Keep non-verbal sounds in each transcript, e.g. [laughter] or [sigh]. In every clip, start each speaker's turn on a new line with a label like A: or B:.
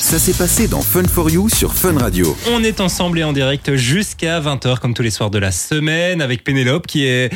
A: Ça s'est passé dans Fun for You sur Fun Radio.
B: On est ensemble et en direct jusqu'à 20h comme tous les soirs de la semaine avec Pénélope qui est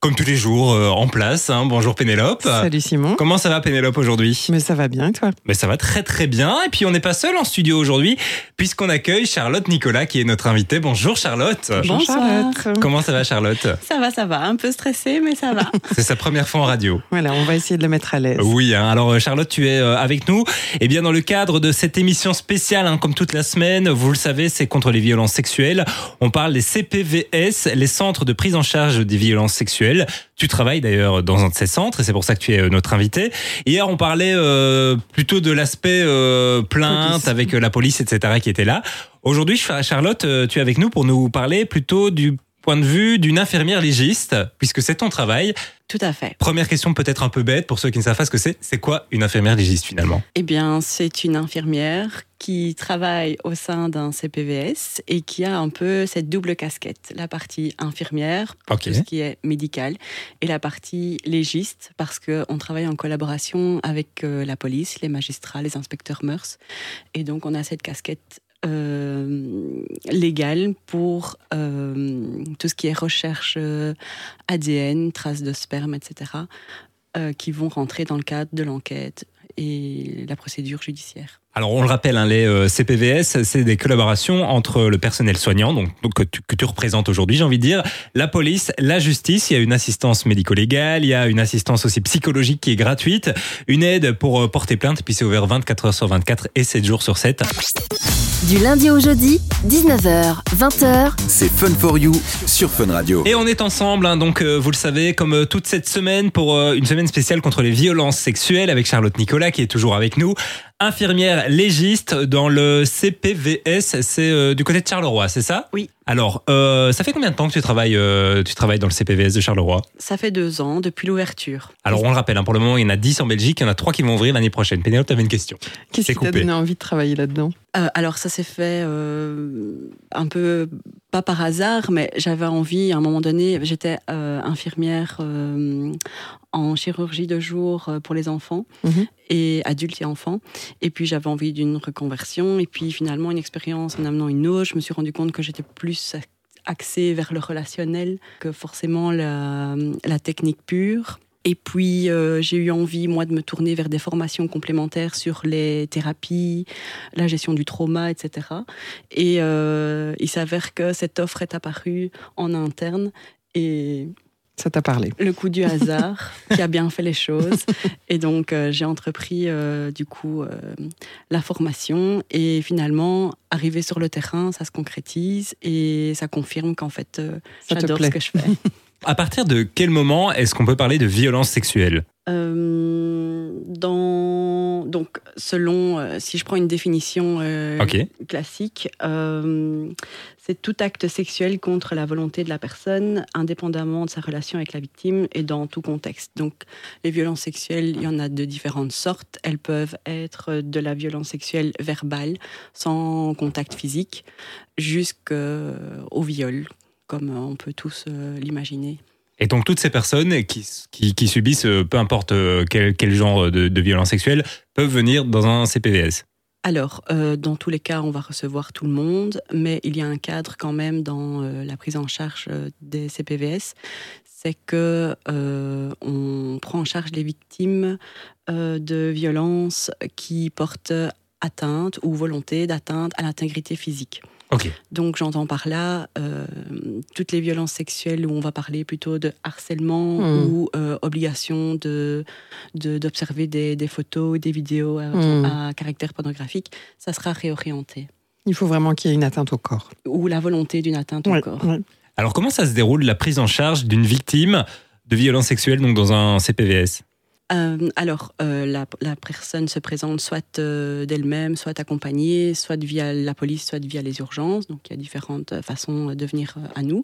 B: comme tous les jours euh, en place. hein. Bonjour Pénélope.
C: Salut Simon.
B: Comment ça va Pénélope aujourd'hui?
C: Mais ça va bien et toi?
B: Mais ça va très très bien. Et puis on n'est pas seul en studio aujourd'hui puisqu'on accueille Charlotte Nicolas qui est notre invitée. Bonjour Charlotte.
D: Bonsoir.
C: Charlotte.
B: Comment ça va Charlotte?
D: Ça va, ça va. Un peu stressé, mais ça va. [laughs]
B: C'est sa première fois en radio.
C: Voilà, on va essayer de le mettre à l'aise.
B: Oui, hein. alors euh, Charlotte, tu es euh, avec nous. Et bien dans le cadre de cette émission spéciale, hein, comme toute la semaine, vous le savez, c'est contre les violences sexuelles. On parle des CPVS, les centres de prise en charge des violences sexuelles. Tu travailles d'ailleurs dans un de ces centres et c'est pour ça que tu es euh, notre invité. Hier, on parlait euh, plutôt de l'aspect euh, plainte
C: Police.
B: avec euh, la police, etc., qui était là. Aujourd'hui, Charlotte, euh, tu es avec nous pour nous parler plutôt du point de vue d'une infirmière légiste, puisque c'est ton travail.
D: Tout à fait.
B: Première question peut-être un peu bête pour ceux qui ne savent pas ce que c'est. C'est quoi une infirmière légiste finalement?
D: Eh bien, c'est une infirmière qui travaille au sein d'un CPVS et qui a un peu cette double casquette. La partie infirmière, pour tout ce qui est médical, et la partie légiste, parce qu'on travaille en collaboration avec euh, la police, les magistrats, les inspecteurs mœurs. Et donc, on a cette casquette euh, pour euh, tout ce qui est recherche euh, ADN, traces de sperme, etc., euh, qui vont rentrer dans le cadre de l'enquête et la procédure judiciaire.
B: Alors on le rappelle, hein, les euh, CPVS, c'est des collaborations entre le personnel soignant, donc, donc que, tu, que tu représentes aujourd'hui, j'ai envie de dire, la police, la justice. Il y a une assistance médico-légale, il y a une assistance aussi psychologique qui est gratuite, une aide pour euh, porter plainte, puis c'est ouvert 24 heures sur 24 et 7 jours sur 7.
E: Du lundi au jeudi, 19h, 20h,
A: C'est Fun for You sur Fun Radio.
B: Et on est ensemble, hein, donc euh, vous le savez, comme euh, toute cette semaine pour euh, une semaine spéciale contre les violences sexuelles avec Charlotte Nicolas qui est toujours avec nous, infirmière légiste dans le CPVS, c'est euh, du côté de Charleroi, c'est ça?
D: Oui.
B: Alors, euh, ça fait combien de temps que tu travailles, euh, tu travailles dans le CPVS de Charleroi?
D: Ça fait deux ans depuis l'ouverture.
B: Alors on le rappelle, hein, pour le moment il y en a 10 en Belgique, il y en a 3 qui vont ouvrir l'année prochaine. Pénélope, tu avais une question.
C: Qu'est-ce
B: c'est
C: qui t'a donné envie de travailler là-dedans?
D: Euh, alors ça s'est fait euh, un peu pas par hasard, mais j'avais envie à un moment donné. J'étais euh, infirmière euh, en chirurgie de jour pour les enfants
C: Mhm.
D: et adultes et enfants. Et puis j'avais envie d'une reconversion. Et puis finalement une expérience en amenant une autre, je me suis rendu compte que j'étais plus axée vers le relationnel que forcément la, la technique pure. Et puis, euh, j'ai eu envie, moi, de me tourner vers des formations complémentaires sur les thérapies, la gestion du trauma, etc. Et euh, il s'avère que cette offre est apparue en interne et
C: Ça t'a parlé
D: le coup du hasard qui a bien fait les choses. Et donc, euh, j'ai entrepris, euh, du coup, euh, la formation. Et finalement, arrivé sur le terrain, ça se concrétise et ça confirme qu'en fait, euh, j'adore ce que je fais. [laughs]
B: À partir de quel moment est-ce qu'on peut parler de violence sexuelle?
D: Euh, dans, donc, selon, euh, si je prends une définition euh, classique, euh, c'est tout acte sexuel contre la volonté de la personne, indépendamment de sa relation avec la victime et dans tout contexte. Donc, les violences sexuelles, il y en a de différentes sortes. Elles peuvent être de la violence sexuelle verbale, sans contact physique, jusqu'au viol, comme on peut tous l'imaginer.
B: Et donc toutes ces personnes qui, qui, subissent, euh, peu importe euh, quel, quel genre de, de violence sexuelle, peuvent venir dans un CPVS.
D: Alors, euh, dans tous les cas, on va recevoir tout le monde, mais il y a un cadre quand même dans la prise en charge des CPVS. C'est que on prend en charge les victimes de violences qui portent atteinte ou volonté d'atteinte à l'intégrité physique.
B: Ok.
D: Donc j'entends par là euh, toutes les violences sexuelles où on va parler plutôt de harcèlement
C: Hmm.
D: ou euh, obligation de de- d'observer des, des photos, des vidéos à,
C: Hmm.
D: à caractère pornographique, ça sera réorienté.
C: Il faut vraiment qu'il y ait une atteinte au corps.
D: Ou la volonté d'une atteinte au corps.
C: ouais.
B: Alors comment ça se déroule la prise en charge d'une victime de violence sexuelle donc dans un CPVS
D: Euh, alors, euh, la, la personne se présente soit euh, d'elle-même, soit accompagnée, soit via la police, soit via les urgences. Donc, il y a différentes façons de venir à nous.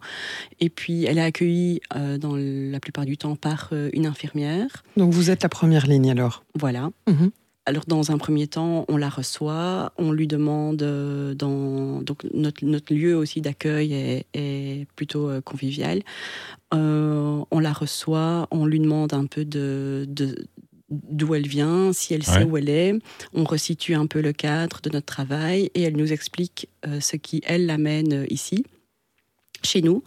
D: Et puis, elle est accueillie dans la plupart du temps par une infirmière.
C: Donc vous êtes la première ligne alors?
D: Voilà.
C: Mhm.
D: Alors, dans un premier temps, on la reçoit, on lui demande euh, dans donc notre, notre lieu aussi d'accueil est, est plutôt euh, convivial. Euh, on la reçoit, on lui demande un peu de, de, d'où elle vient, si elle
B: Ouais.
D: sait où elle est. On resitue un peu le cadre de notre travail et elle nous explique euh, ce qui, elle, l'amène ici, chez nous.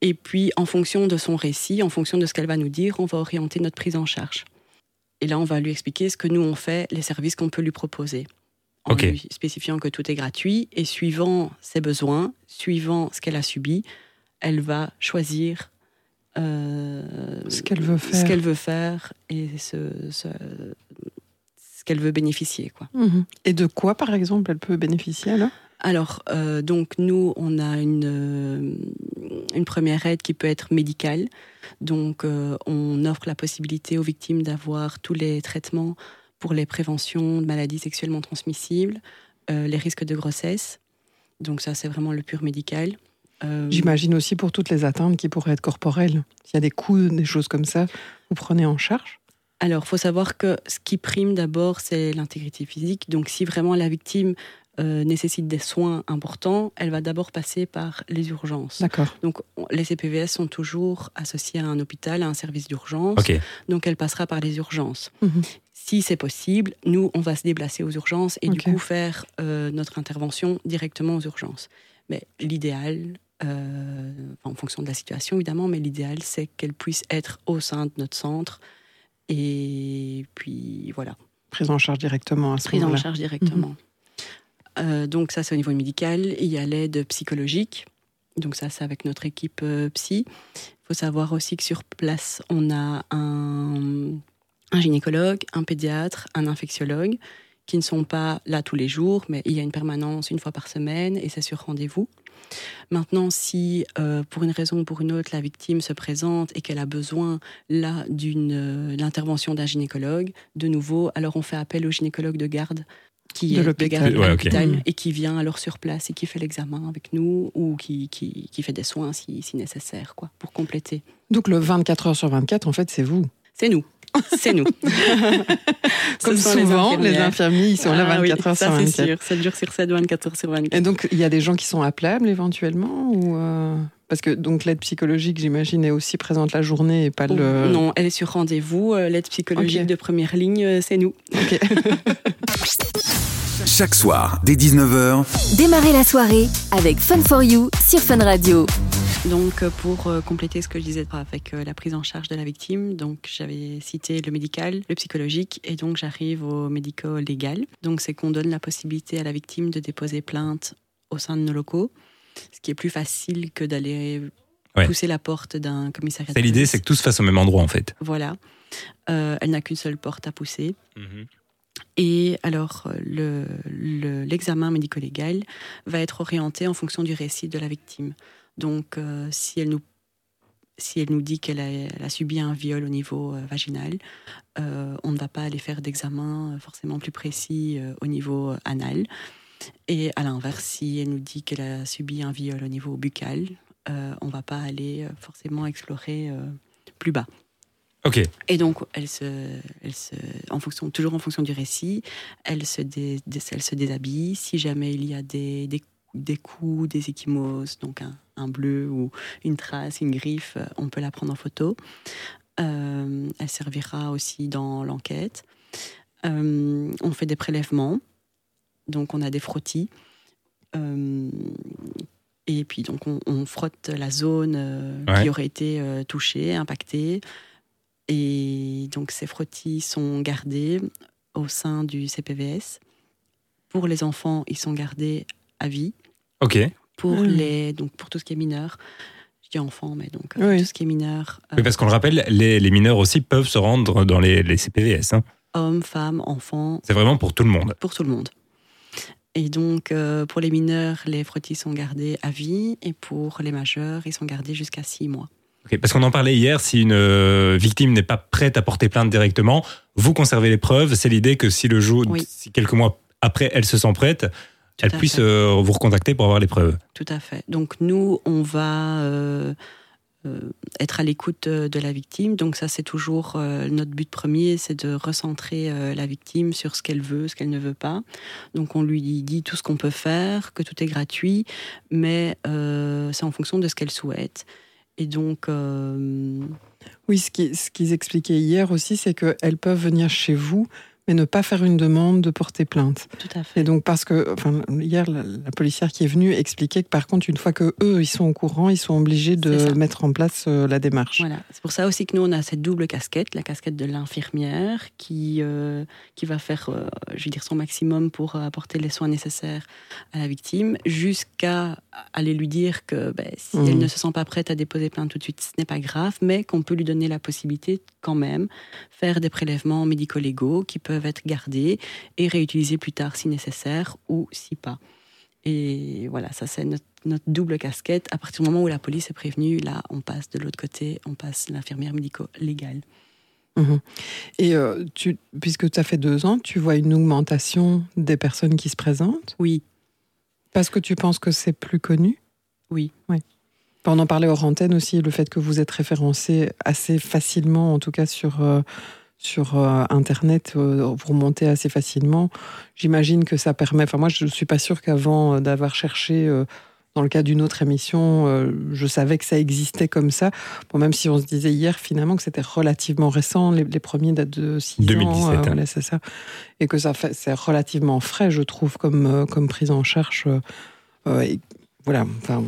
D: Et puis, en fonction de son récit, en fonction de ce qu'elle va nous dire, on va orienter notre prise en charge. Et là, on va lui expliquer ce que nous, on fait, les services qu'on peut lui proposer. En lui spécifiant que tout est gratuit et suivant ses besoins, suivant ce qu'elle a subi, elle va choisir euh,
C: Ce qu'elle veut
D: ce
C: faire.
D: qu'elle veut faire et ce, ce, ce qu'elle veut bénéficier. Quoi.
C: Mhm. Et de quoi, par exemple, elle peut bénéficier alors?
D: Alors, euh, donc nous, on a une, une première aide qui peut être médicale. Donc, euh, on offre la possibilité aux victimes d'avoir tous les traitements pour les préventions de maladies sexuellement transmissibles, euh, les risques de grossesse. Donc ça, c'est vraiment le pur médical. Euh,
C: J'imagine aussi pour toutes les atteintes qui pourraient être corporelles. S'il y a des coups, des choses comme ça, vous prenez en charge?
D: Alors, faut savoir que ce qui prime d'abord, c'est l'intégrité physique. Donc, si vraiment la victime euh, nécessite des soins importants, elle va d'abord passer par les urgences.
C: D'accord.
D: Donc, on- les CPVS sont toujours associés à un hôpital, à un service d'urgence.
B: Ok.
D: Donc, elle passera par les urgences.
C: Mhm.
D: Si c'est possible, nous, on va se déplacer aux urgences et du coup faire euh, notre intervention directement aux urgences. Mais l'idéal, euh, en fonction de la situation évidemment, mais l'idéal, c'est qu'elle puisse être au sein de notre centre. Et puis voilà,
C: Prise en charge directement à ce
D: prise en
C: moment-là.
D: charge directement. Euh, donc ça, c'est au niveau médical. Il y a l'aide psychologique. Donc ça, c'est avec notre équipe euh, psy. Il faut savoir aussi que sur place, on a un, gynécologue, un pédiatre, un infectiologue qui ne sont pas là tous les jours, mais il y a une permanence une fois par semaine et c'est sur rendez-vous. Maintenant, si euh, pour une raison ou pour une autre, la victime se présente et qu'elle a besoin là d'une euh, l'intervention d'un gynécologue, de nouveau, alors on fait appel au gynécologue de garde qui
C: De
D: est de
C: l'hôpital.
D: garde
B: Ouais,
D: à
B: ok.
D: l'hôpital
C: Mhm.
D: et qui vient alors sur place et qui fait l'examen avec nous ou qui, qui, qui fait des soins si, si nécessaire, quoi, pour compléter.
C: Donc le 24 heures sur 24, en fait, c'est vous.
D: C'est nous. C'est nous. [laughs]
C: Comme
D: les
C: souvent, les
D: infirmières.
C: infirmiers, ils sont là
D: Ah oui,
C: 24 heures
D: ça,
C: sur
D: c'est
C: 24.
D: sûr. 7 jours sur 7, 24 heures sur 24.
C: Et donc, il y a des gens qui sont appelables éventuellement ou euh, Parce que donc l'aide psychologique, j'imagine, est aussi présente la journée et pas le.
D: Non, elle est sur rendez-vous. Euh, L'aide psychologique
C: Ok.
D: de première ligne, euh, c'est nous. [laughs]
A: Chaque soir, dès 19h,
E: Démarrez la soirée avec Fun for You sur Fun Radio.
D: Donc, euh, pour compléter ce que je disais avec la prise en charge de la victime, donc j'avais cité le médical, le psychologique, et donc j'arrive au médico-légal. Donc, c'est qu'on donne la possibilité à la victime de déposer plainte au sein de nos locaux, ce qui est plus facile que d'aller
B: Ouais.
D: pousser la porte d'un commissariat.
B: C'est l'idée, c'est que tout se fasse au même endroit en fait.
D: Voilà. Euh, elle n'a qu'une seule porte à pousser. Et alors, euh, le- le- l'examen médico-légal va être orienté en fonction du récit de la victime. Donc, euh, si, elle nous, si elle nous dit qu'elle a, subi un viol au niveau euh, vaginal, euh, on ne va pas aller faire d'examen forcément plus précis au niveau anal. Et à l'inverse, si elle nous dit qu'elle a subi un viol au niveau buccal, euh, on ne va pas aller euh, forcément explorer euh, plus bas.
B: Ok.
D: Et donc, elle se, elle se, en fonction, toujours en fonction du récit, elle se, dé- elle se déshabille. Si jamais il y a des, des, des coups, des échymoses, donc un, un bleu ou une trace, une griffe, on peut la prendre en photo. Euh, elle servira aussi dans l'enquête. On fait des prélèvements, donc on a des frottis. Euh, et puis donc on, on frotte la zone euh,
B: Ouais.
D: qui aurait été euh, touchée, impactée. Et donc ces frottis sont gardés au sein du CPVS. Pour les enfants, ils sont gardés à vie.
B: Ok.
D: Pour, les, donc pour tout ce qui est mineur, je dis enfants, mais donc
C: Oui.
D: tout ce qui est mineur, euh,
B: Oui, parce qu'on le rappelle, les, les mineurs aussi peuvent se rendre dans les, les CPVS. hein.
D: hommes, femmes, enfants,
B: C'est vraiment pour tout le monde.
D: pour tout le monde. Et donc, euh, pour les mineurs, les frottis sont gardés à vie, et pour les majeurs, ils sont gardés jusqu'à six mois.
B: Ok, Parce qu'on en parlait hier, si une euh, victime n'est pas prête à porter plainte directement, vous conservez les preuves. C'est l'idée que si le jour,
D: Oui.
B: si quelques mois après, elle se sent prête,
D: Tout
B: elle puisse
D: fait.
B: euh, vous recontacter pour avoir les preuves.
D: Tout à fait. Donc nous, on va euh, être à l'écoute euh, de la victime. Donc ça, c'est toujours euh, notre but premier, c'est de recentrer euh, la victime sur ce qu'elle veut, ce qu'elle ne veut pas. Donc on lui dit tout ce qu'on peut faire, que tout est gratuit, mais euh, c'est en fonction de ce qu'elle souhaite. Et donc. euh,
C: Oui, ce qu'ils expliquaient hier aussi, c'est qu'elles peuvent venir chez vous, mais ne pas faire une demande de porter plainte.
D: tout à fait.
C: Et donc, parce que, enfin, hier, la, la policière qui est venue expliquait que, par contre, une fois que eux, ils sont au courant, ils sont obligés de mettre en place euh, la démarche.
D: Voilà, c'est pour ça aussi que nous on a cette double casquette, la casquette de l'infirmière qui euh, qui va faire, euh, je veux dire, son maximum pour apporter les soins nécessaires à la victime, jusqu'à aller lui dire que ben, si elle ne se sent pas prête à déposer plainte tout de suite, ce n'est pas grave, mais qu'on peut lui donner la possibilité quand même faire des prélèvements médico-légaux qui peuvent être gardés et réutilisés plus tard si nécessaire ou si pas. Et voilà, ça c'est notre, notre double casquette. À partir du moment où la police est prévenue, là, on passe de l'autre côté, on passe l'infirmière médico-légale.
C: Mhm. Et euh, tu, puisque tu as fait deux ans, tu vois une augmentation des personnes qui se présentent?
D: Oui,
C: Parce que tu penses que c'est plus connu?
D: Oui.
C: Oui. On en parlait hors antenne aussi, le fait que vous êtes référencé assez facilement, en tout cas sur, euh, sur euh, Internet, euh, vous remontez assez facilement. J'imagine que ça permet. Enfin, moi, je ne suis pas sûre qu'avant euh, d'avoir cherché. euh, dans le cas d'une autre émission, je savais que ça existait comme ça. Bon, même si on se disait hier finalement que c'était relativement récent, les, les premiers datent de 6
B: 2017,
C: ans.
B: hein.
C: voilà, c'est ça. Et que ça fait, c'est relativement frais, je trouve, comme, comme prise en charge. et voilà, enfin,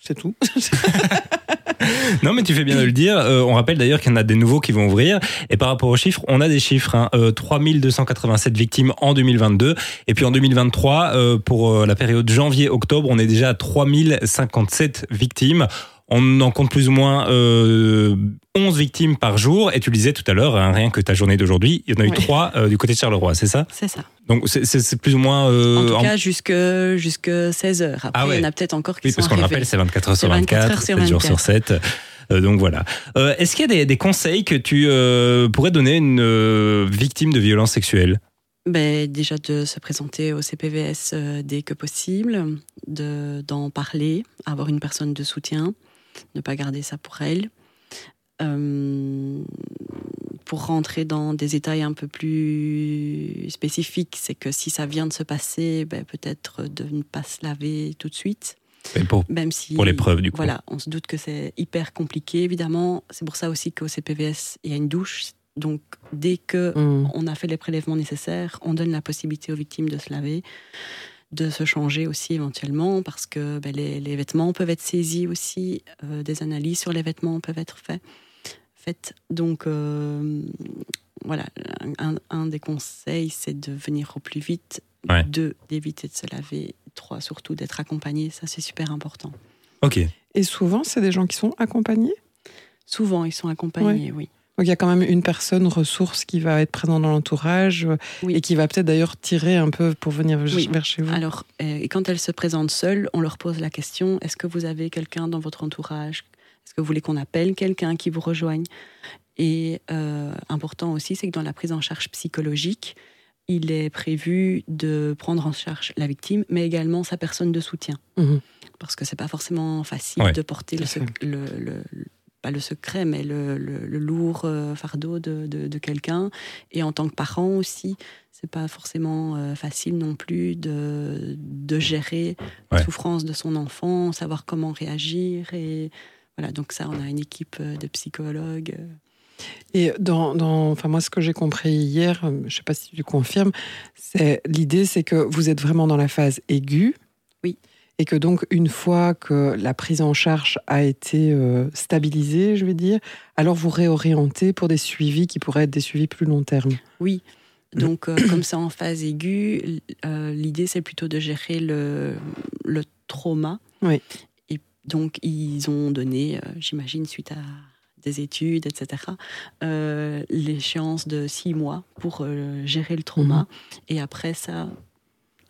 C: c'est tout. [laughs] [laughs]
B: Non, mais tu fais bien de le dire. Euh, on rappelle d'ailleurs qu'il y en a des nouveaux qui vont ouvrir. Et par rapport aux chiffres, on a des chiffres. Hein, euh, 3287 victimes en 2022. Et puis en 2023, euh, pour euh, la période janvier-octobre, on est déjà à 3057 victimes. On en compte plus ou moins euh, 11 victimes par jour. Et tu le disais tout à l'heure, hein, rien que ta journée d'aujourd'hui, il y en a eu
C: Ouais.
B: trois euh, du côté de Charleroi, c'est ça?
D: C'est ça.
B: Donc c'est- plus ou moins... euh,
D: en tout
B: en-
D: cas, jusque, jusque 16 heures. Après,
B: Ah ouais.
D: il y en a peut-être encore qui
B: Oui,
D: sont
B: parce qu'on le rappelle, c'est 24 heures sur
D: C'est 24
B: 24,
D: heures sur
B: 7 jours sur 7. Euh, donc voilà. Euh, Est-ce qu'il y a des, des conseils que tu pourrais donner à une victime de violence sexuelle
D: Ben, déjà de se présenter au CPVS dès que possible, de- d'en parler, avoir une personne de soutien, ne pas garder ça pour elle. Euh, pour rentrer dans des détails un peu plus spécifiques, c'est que si ça vient de se passer, ben, peut-être de ne pas se laver tout de suite.
B: Et pour,
D: Même si,
B: pour l'épreuve, du coup.
D: Voilà, on se doute que c'est hyper compliqué, évidemment. C'est pour ça aussi qu'au CPVS, il y a une douche. Donc, dès que
C: Hum.
D: on a fait les prélèvements nécessaires, on donne la possibilité aux victimes de se laver, de se changer aussi éventuellement, parce que ben, les, les vêtements peuvent être saisis aussi, euh, des analyses sur les vêtements peuvent être faites. faites. Donc, euh, voilà, un, un des conseils, c'est de venir au plus vite,
B: Ouais.
D: deux, d'éviter de se laver, trois, surtout d'être accompagné, ça c'est super important.
B: Ok.
C: Et souvent, c'est des gens qui sont accompagnés?
D: Souvent, ils sont accompagnés, oui.
C: Donc il y a quand même une personne ressource qui va être présente dans l'entourage euh,
D: Oui.
C: et qui va peut-être d'ailleurs tirer un peu pour venir vers-
D: Oui.
C: vers chez vous.
D: Alors, euh, et quand elles se présentent seules, on leur pose la question est-ce que vous avez quelqu'un dans votre entourage? Est-ce que vous voulez qu'on appelle quelqu'un qui vous rejoigne? Et euh, important aussi, c'est que dans la prise en charge psychologique, il est prévu de prendre en charge la victime, mais également sa personne de soutien.
C: Mhm.
D: Parce que c'est pas forcément facile
B: Ouais,
D: de porter le- pas le secret, mais le, le- le lourd euh, fardeau de, de- de quelqu'un. Et en tant que parent aussi, c'est pas forcément euh, facile non plus de, de gérer
B: Ouais.
D: la souffrance de son enfant, savoir comment réagir. Et voilà, donc ça, on a une équipe euh, de psychologues.
C: Et dans, dans- enfin moi, ce que j'ai compris hier, je ne sais pas si tu confirmes, c'est l'idée, c'est que vous êtes vraiment dans la phase aiguë.
D: Oui.
C: Et que donc, une fois que la prise en charge a été euh, stabilisée, je vais dire, alors vous réorientez pour des suivis qui pourraient être des suivis plus long terme.
D: Oui. Donc, euh, comme c'est en phase aiguë, euh, l'idée, c'est plutôt de gérer le, le trauma.
C: Oui.
D: Et donc, ils ont donné, j'imagine, suite à des études, etc., l'échéance de six mois pour gérer le trauma. Et après, ça,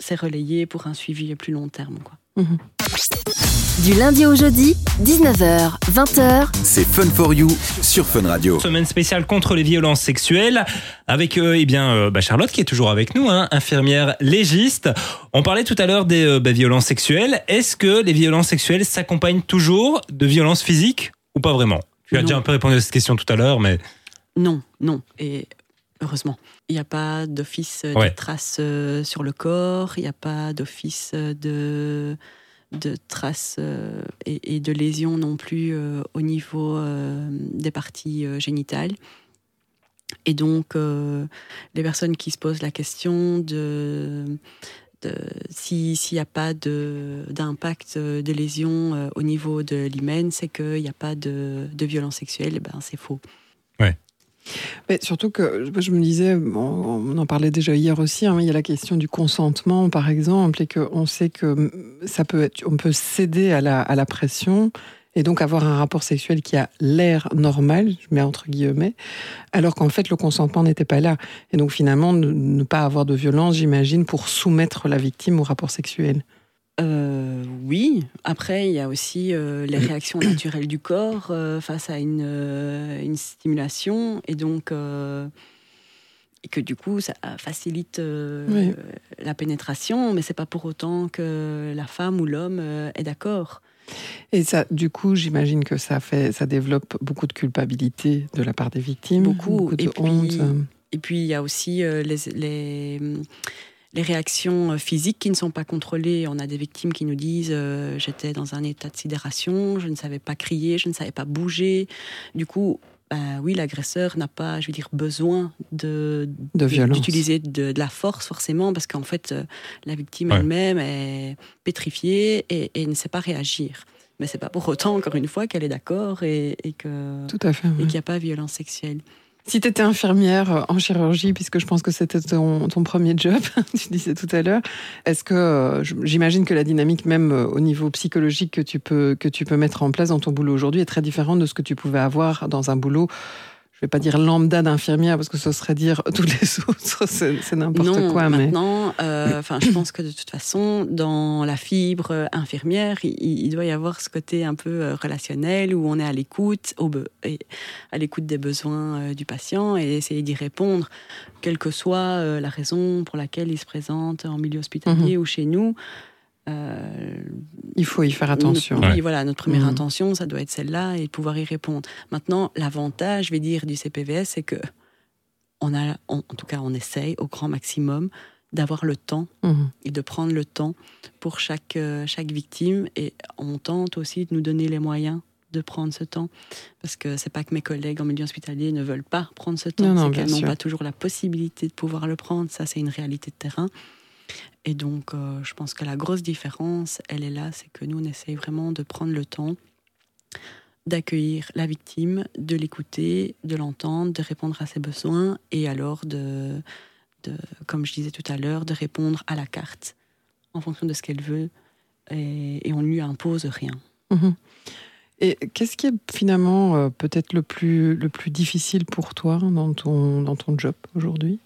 D: c'est relayé pour un suivi à plus long terme. Quoi.
E: Du lundi au jeudi, 19h, 20h,
A: C'est Fun for You sur Fun Radio.
B: Semaine spéciale contre les violences sexuelles avec euh, eh bien euh, bah, Charlotte qui est toujours avec nous, hein, infirmière légiste. On parlait tout à l'heure des euh, bah, violences sexuelles. Est-ce que les violences sexuelles s'accompagnent toujours de violences physiques ou pas vraiment? Tu as
D: Non.
B: déjà un peu répondu à cette question tout à l'heure, mais
D: Non, non. Et heureusement. Il n'y a pas d'office euh,
B: Ouais.
D: de traces euh, sur le corps, il n'y a pas d'office euh, de, de traces euh, et, et, de lésions non plus euh, au niveau euh, des parties génitales. Et donc, les personnes qui se posent la question de, de s'il n'y a pas d'impact de, de, lésions au niveau de l'hymen, c'est qu'il n'y a pas de, de violence sexuelle, eh ben, c'est faux.
B: Ouais.
C: Surtout que je me disais, on en parlait déjà hier aussi, hein, il y a la question du consentement par exemple, et qu'on sait que ça peut on peut céder à la pression et donc avoir un rapport sexuel qui a l'air normal, je mets entre guillemets, alors qu'en fait le consentement n'était pas là. Et donc finalement ne pas avoir de violence, j'imagine, pour soumettre la victime au rapport sexuel.
D: Euh, oui. Après, il y a aussi euh, les réactions naturelles du corps euh, face à une, une, stimulation, et donc et que du coup, ça facilite oui. la pénétration, mais c'est pas pour autant que la femme ou l'homme est d'accord.
C: Et ça, du coup, j'imagine que ça fait, ça développe beaucoup de culpabilité de la part des victimes,
D: beaucoup,
C: beaucoup de
D: et
C: honte.
D: Puis, et puis, il y a aussi les, les les réactions physiques qui ne sont pas contrôlées. On a des victimes qui nous disent euh, j'étais dans un état de sidération, je ne savais pas crier, je ne savais pas bouger. Du coup, bah, oui, l'agresseur n'a pas, je veux dire, besoin de d'utiliser de, de, de, la force forcément, parce qu'en fait, euh, la victime ouais. elle-même est pétrifiée et, et, ne sait pas réagir. Mais c'est pas pour autant, encore une fois, qu'elle est d'accord et, et que
C: Tout à fait,
D: et qu'il n'y a pas de violence sexuelle.
C: Si tu étais infirmière en chirurgie, puisque je pense que c'était ton, ton, premier job, [laughs] tu disais tout à l'heure, est-ce que j'imagine que la dynamique même au niveau psychologique que tu peux que tu peux mettre en place dans ton boulot aujourd'hui est très différente de ce que tu pouvais avoir dans un boulot je vais pas dire lambda d'infirmière parce que ce serait dire tous les [laughs] autres, c'est n'importe quoi.
D: Maintenant, euh, enfin, je pense que de toute façon, dans la fibre infirmière, il, il, doit y avoir ce côté un peu relationnel où on est à l'écoute, à l'écoute des besoins euh, du patient et essayer d'y répondre, quelle que soit euh, la raison pour laquelle il se présente en milieu hospitalier mmh. ou chez nous.
C: Euh, il faut y faire attention.
D: Notre, oui, voilà, notre première mmh. intention, ça doit être celle-là et pouvoir y répondre. Maintenant, l'avantage, je vais dire, du CPVS, c'est que on a, on, en tout cas, on essaye au grand maximum d'avoir le temps mmh. et de prendre le temps pour chaque, euh, chaque victime et on tente aussi de nous donner les moyens de prendre ce temps parce que c'est pas que mes collègues en milieu hospitalier ne veulent pas prendre ce temps, c'est qu'elles n'ont pas toujours la possibilité de pouvoir le prendre, ça c'est une réalité de terrain. Et donc, euh, je pense que la grosse différence, elle est là, c'est que nous, on essaye vraiment de prendre le temps d'accueillir la victime, de l'écouter, de l'entendre, de répondre à ses besoins et alors de, comme je disais tout à l'heure, de répondre à la carte en fonction de ce qu'elle veut et, on ne lui impose rien.
C: Mmh. Et qu'est-ce qui est finalement euh, peut-être le plus, le plus difficile pour toi dans ton, dans ton job aujourd'hui?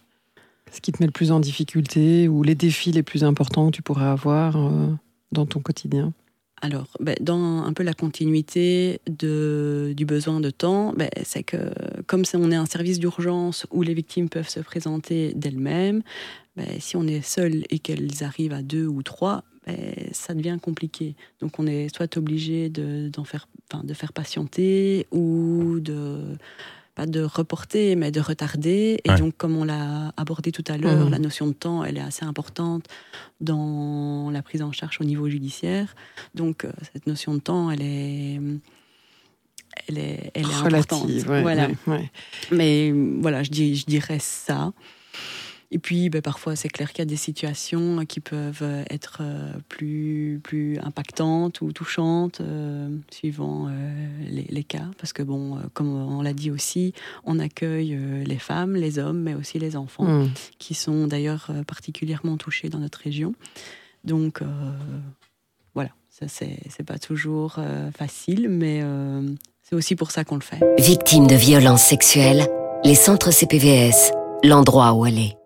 C: Ce qui te met le plus en difficulté ou les défis les plus importants que tu pourrais avoir euh, dans ton quotidien?
D: Alors, ben, dans un peu la continuité du besoin de temps, ben, c'est que comme on est un service d'urgence où les victimes peuvent se présenter d'elles-mêmes, ben, si on est seul et qu'elles arrivent à deux ou trois, ça devient compliqué. Donc on est soit obligé de faire patienter ou de pas de reporter, mais de retarder. Et ouais. donc, comme on l'a abordé tout à l'heure, mmh. la notion de temps, elle est assez importante dans la prise en charge au niveau judiciaire. Donc, euh, cette notion de temps, elle est, elle est, elle est
C: Relative,
D: importante.
C: Ouais,
D: voilà.
C: Ouais,
D: mais voilà, je, dis, je dirais ça. Et puis, ben, parfois, c'est clair qu'il y a des situations qui peuvent être plus, plus impactantes ou touchantes, euh, suivant euh, les, les, cas. Parce que, bon, comme on l'a dit aussi, on accueille euh, les femmes, les hommes, mais aussi les enfants, mmh. qui sont d'ailleurs particulièrement touchés dans notre région. Donc, voilà, ça, c'est pas toujours facile, mais c'est aussi pour ça qu'on le fait.
E: Victime de violences sexuelles, les centres CPVS, l'endroit où aller.